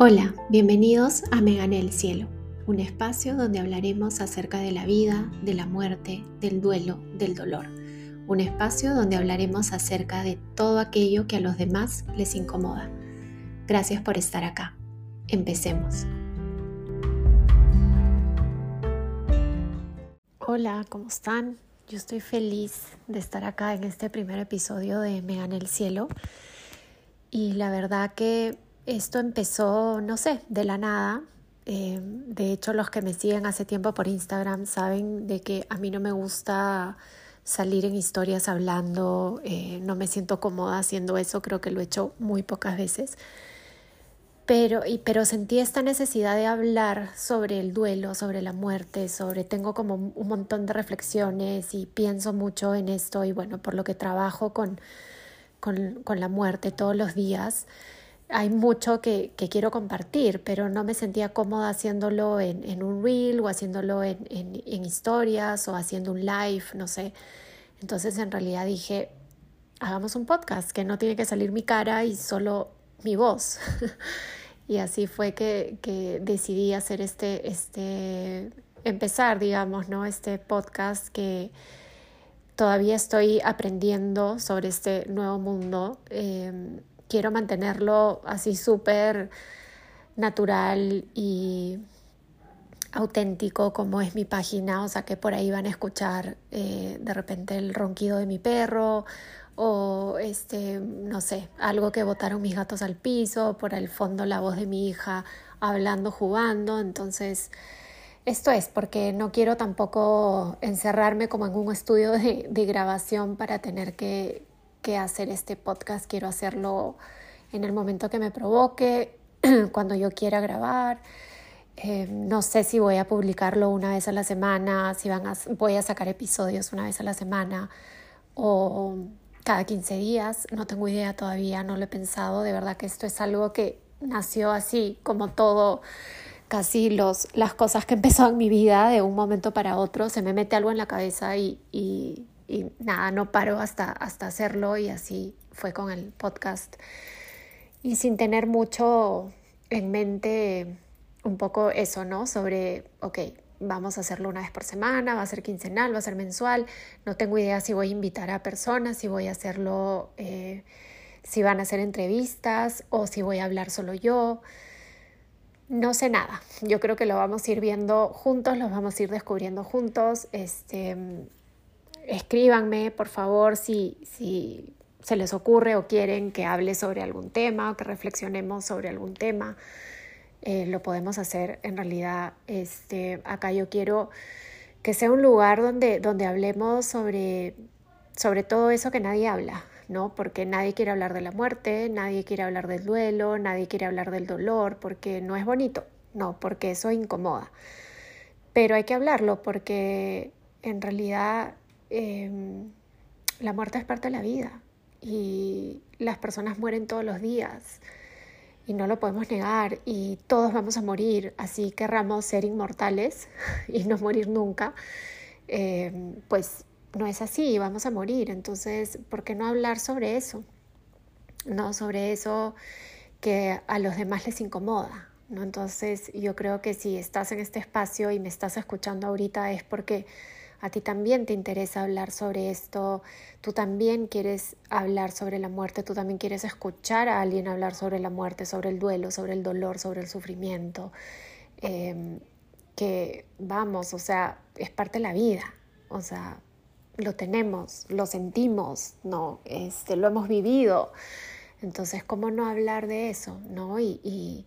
Hola, bienvenidos a Me el Cielo, un espacio donde hablaremos acerca de la vida, de la muerte, del duelo, del dolor. Un espacio donde hablaremos acerca de todo aquello que a los demás les incomoda. Gracias por estar acá. Empecemos. Hola, ¿cómo están? Yo estoy feliz de estar acá en este primer episodio de Me el Cielo. Y la verdad que esto empezó, no sé, de la nada. Eh, de hecho, los que me siguen hace tiempo por Instagram saben de que a mí no me gusta salir en historias hablando, eh, no me siento cómoda haciendo eso, creo que lo he hecho muy pocas veces. Pero, pero sentí esta necesidad de hablar sobre el duelo, sobre la muerte, sobre, tengo como un montón de reflexiones y pienso mucho en esto y bueno, por lo que trabajo con, con, con la muerte todos los días hay mucho que, que, quiero compartir, pero no me sentía cómoda haciéndolo en, en un reel o haciéndolo en, en, en, historias o haciendo un live, no sé. Entonces en realidad dije, hagamos un podcast que no tiene que salir mi cara y solo mi voz. y así fue que, que decidí hacer este, este, empezar, digamos, ¿no? Este podcast que todavía estoy aprendiendo sobre este nuevo mundo. Eh, quiero mantenerlo así súper natural y auténtico como es mi página, o sea que por ahí van a escuchar eh, de repente el ronquido de mi perro o este, no sé, algo que botaron mis gatos al piso, por el fondo la voz de mi hija hablando, jugando, entonces esto es porque no quiero tampoco encerrarme como en un estudio de, de grabación para tener que, hacer este podcast, quiero hacerlo en el momento que me provoque, cuando yo quiera grabar. Eh, no sé si voy a publicarlo una vez a la semana, si van a, voy a sacar episodios una vez a la semana o cada 15 días. No tengo idea todavía, no lo he pensado. De verdad que esto es algo que nació así, como todo, casi los, las cosas que empezó en mi vida de un momento para otro. Se me mete algo en la cabeza y, y, y nada, no paro hasta, hasta hacerlo y así fue con el podcast. Y sin tener mucho en mente un poco eso, ¿no? Sobre, ok, vamos a hacerlo una vez por semana, va a ser quincenal, va a ser mensual, no tengo idea si voy a invitar a personas, si voy a hacerlo, eh, si van a hacer entrevistas o si voy a hablar solo yo. No sé nada, yo creo que lo vamos a ir viendo juntos, lo vamos a ir descubriendo juntos. Este, escríbanme, por favor, si, si se les ocurre o quieren que hable sobre algún tema o que reflexionemos sobre algún tema. Eh, lo podemos hacer en realidad. Este, acá yo quiero que sea un lugar donde, donde hablemos sobre, sobre todo eso que nadie habla, ¿no? Porque nadie quiere hablar de la muerte, nadie quiere hablar del duelo, nadie quiere hablar del dolor, porque no es bonito, no, porque eso incomoda. Pero hay que hablarlo porque en realidad Em, la muerte es parte de la vida y las personas mueren todos los días y no lo podemos negar y todos vamos a morir, así querramos ser inmortales y no morir nunca, em, pues no es así, vamos a morir. Entonces, ¿por qué no hablar sobre eso? No sobre eso que a los demás les incomoda. ¿no? Entonces, yo creo que si estás en este espacio y me estás escuchando ahorita es porque a ti también te interesa hablar sobre esto, tú también quieres hablar sobre la muerte, tú también quieres escuchar a alguien hablar sobre la muerte, sobre el duelo, sobre el dolor, sobre el sufrimiento, em, que vamos, o sea, es parte de la vida, o sea, lo tenemos, lo sentimos, ¿no? Este, lo hemos vivido. Entonces, ¿cómo no hablar de eso, ¿no? y y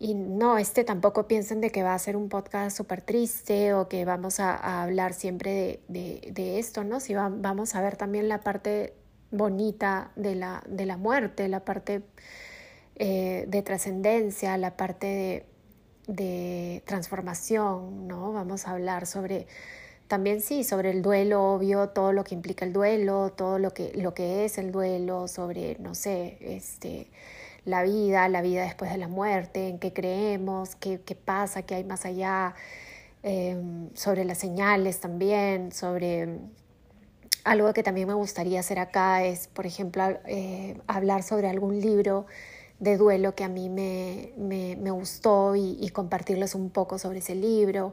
no, este tampoco piensen de que va a ser un podcast súper triste o que vamos a, hablar siempre de, esto, ¿no? Si vamos a ver también la parte bonita de la, de la muerte, la parte eh, de trascendencia, la parte de, transformación, ¿no? Vamos a hablar sobre también sí, sobre el duelo, obvio, todo lo que implica el duelo, todo lo que, lo que es el duelo, sobre, no sé, este la vida, la vida después de la muerte, en qué creemos, qué, qué pasa, qué hay más allá, em, sobre las señales también, sobre algo que también me gustaría hacer acá es, por ejemplo, eh, hablar sobre algún libro de duelo que a mí me, me, me gustó y, compartirles un poco sobre ese libro.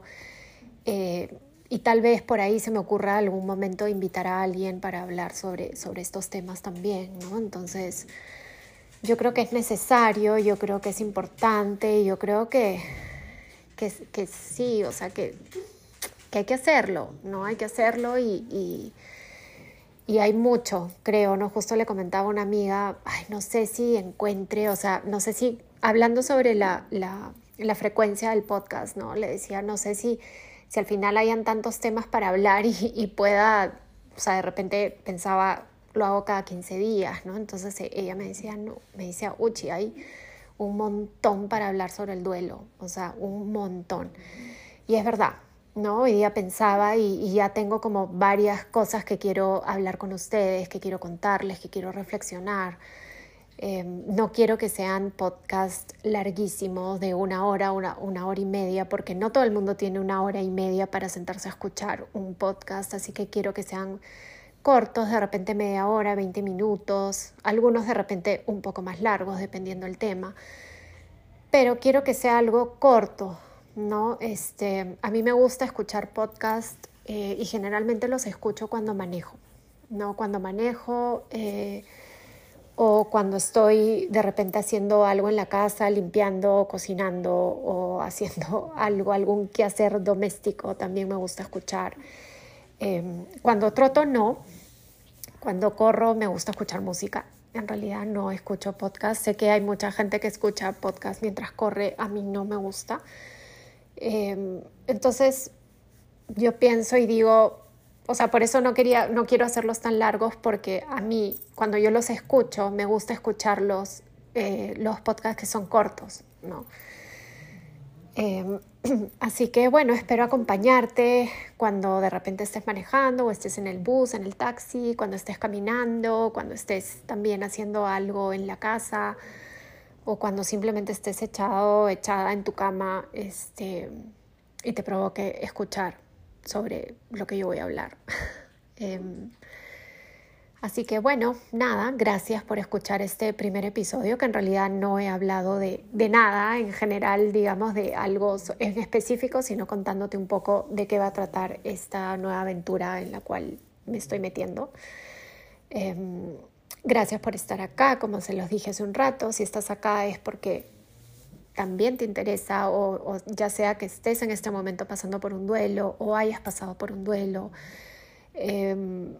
Eh, y tal vez por ahí se me ocurra algún momento invitar a alguien para hablar sobre, sobre estos temas también, ¿no? Entonces, yo creo que es necesario, yo creo que es importante, yo creo que, que, que sí, o sea, que, que, hay que hacerlo, ¿no? Hay que hacerlo y, y, y, hay mucho, creo, ¿no? Justo le comentaba a una amiga, ay, no sé si encuentre, o sea, no sé si, hablando sobre la, la, la frecuencia del podcast, ¿no? Le decía, no sé si si al final hayan tantos temas para hablar y, pueda, o sea, de repente pensaba, lo hago cada 15 días, ¿no? Entonces e, ella me decía, no, me decía, Uchi, hay un montón para hablar sobre el duelo, o sea, un montón. Y es verdad, ¿no? Hoy día pensaba y, y, ya tengo como varias cosas que quiero hablar con ustedes, que quiero contarles, que quiero reflexionar. Em, no quiero que sean podcasts larguísimos de una hora, una, una hora y media, porque no todo el mundo tiene una hora y media para sentarse a escuchar un podcast, así que quiero que sean cortos, de repente media hora, 20 minutos, algunos de repente un poco más largos, dependiendo del tema. Pero quiero que sea algo corto, ¿no? Este, a mí me gusta escuchar podcasts eh, y generalmente los escucho cuando manejo, ¿no? Cuando manejo... Eh, o cuando estoy de repente haciendo algo en la casa, limpiando, cocinando o haciendo algo, algún quehacer doméstico, también me gusta escuchar. Em, cuando troto no, cuando corro me gusta escuchar música. En realidad no escucho podcast. Sé que hay mucha gente que escucha podcast mientras corre, a mí no me gusta. Em, entonces yo pienso y digo, o sea, por eso no quería, no quiero hacerlos tan largos porque a mí, cuando yo los escucho, me gusta escucharlos, eh, los podcasts que son cortos, ¿no? Em, así que bueno, espero acompañarte cuando de repente estés manejando o estés en el bus, en el taxi, cuando estés caminando, cuando estés también haciendo algo en la casa o cuando simplemente estés echado, echada en tu cama este, y te provoque escuchar sobre lo que yo voy a hablar. Em, así que bueno, nada, gracias por escuchar este primer episodio, que en realidad no he hablado de, de nada en general, digamos, de algo en específico, sino contándote un poco de qué va a tratar esta nueva aventura en la cual me estoy metiendo. Em, gracias por estar acá, como se los dije hace un rato, si estás acá es porque también te interesa o, ya sea que estés en este momento pasando por un duelo o hayas pasado por un duelo. Em,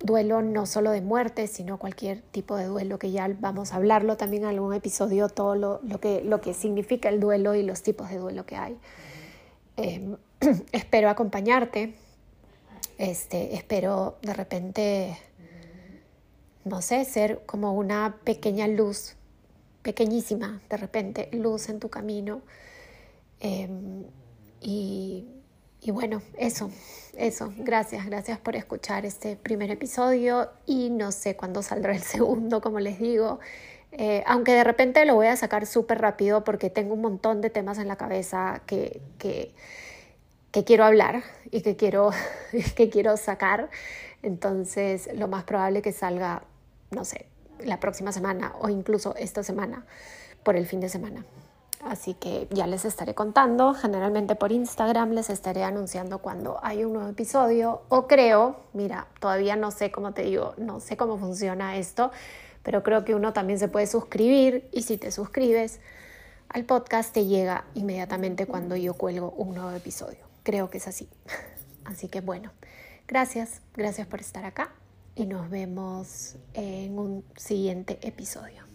duelo no solo de muerte, sino cualquier tipo de duelo que ya vamos a hablarlo también en algún episodio, todo lo, lo, que, lo que significa el duelo y los tipos de duelo que hay. Em, espero acompañarte, este, espero de repente, no sé, ser como una pequeña luz pequeñísima, de repente, luz en tu camino. Em, y, bueno, eso, eso. Gracias, gracias por escuchar este primer episodio y no sé cuándo saldrá el segundo, como les digo. Eh, aunque de repente lo voy a sacar súper rápido porque tengo un montón de temas en la cabeza que, que, que quiero hablar y que quiero, que quiero sacar. Entonces, lo más probable que salga, no sé, la próxima semana o incluso esta semana por el fin de semana. Así que ya les estaré contando, generalmente por Instagram les estaré anunciando cuando hay un nuevo episodio o creo, mira, todavía no sé cómo te digo, no sé cómo funciona esto, pero creo que uno también se puede suscribir y si te suscribes al podcast te llega inmediatamente cuando yo cuelgo un nuevo episodio. Creo que es así. Así que bueno, gracias, gracias por estar acá y nos vemos en un siguiente episodio.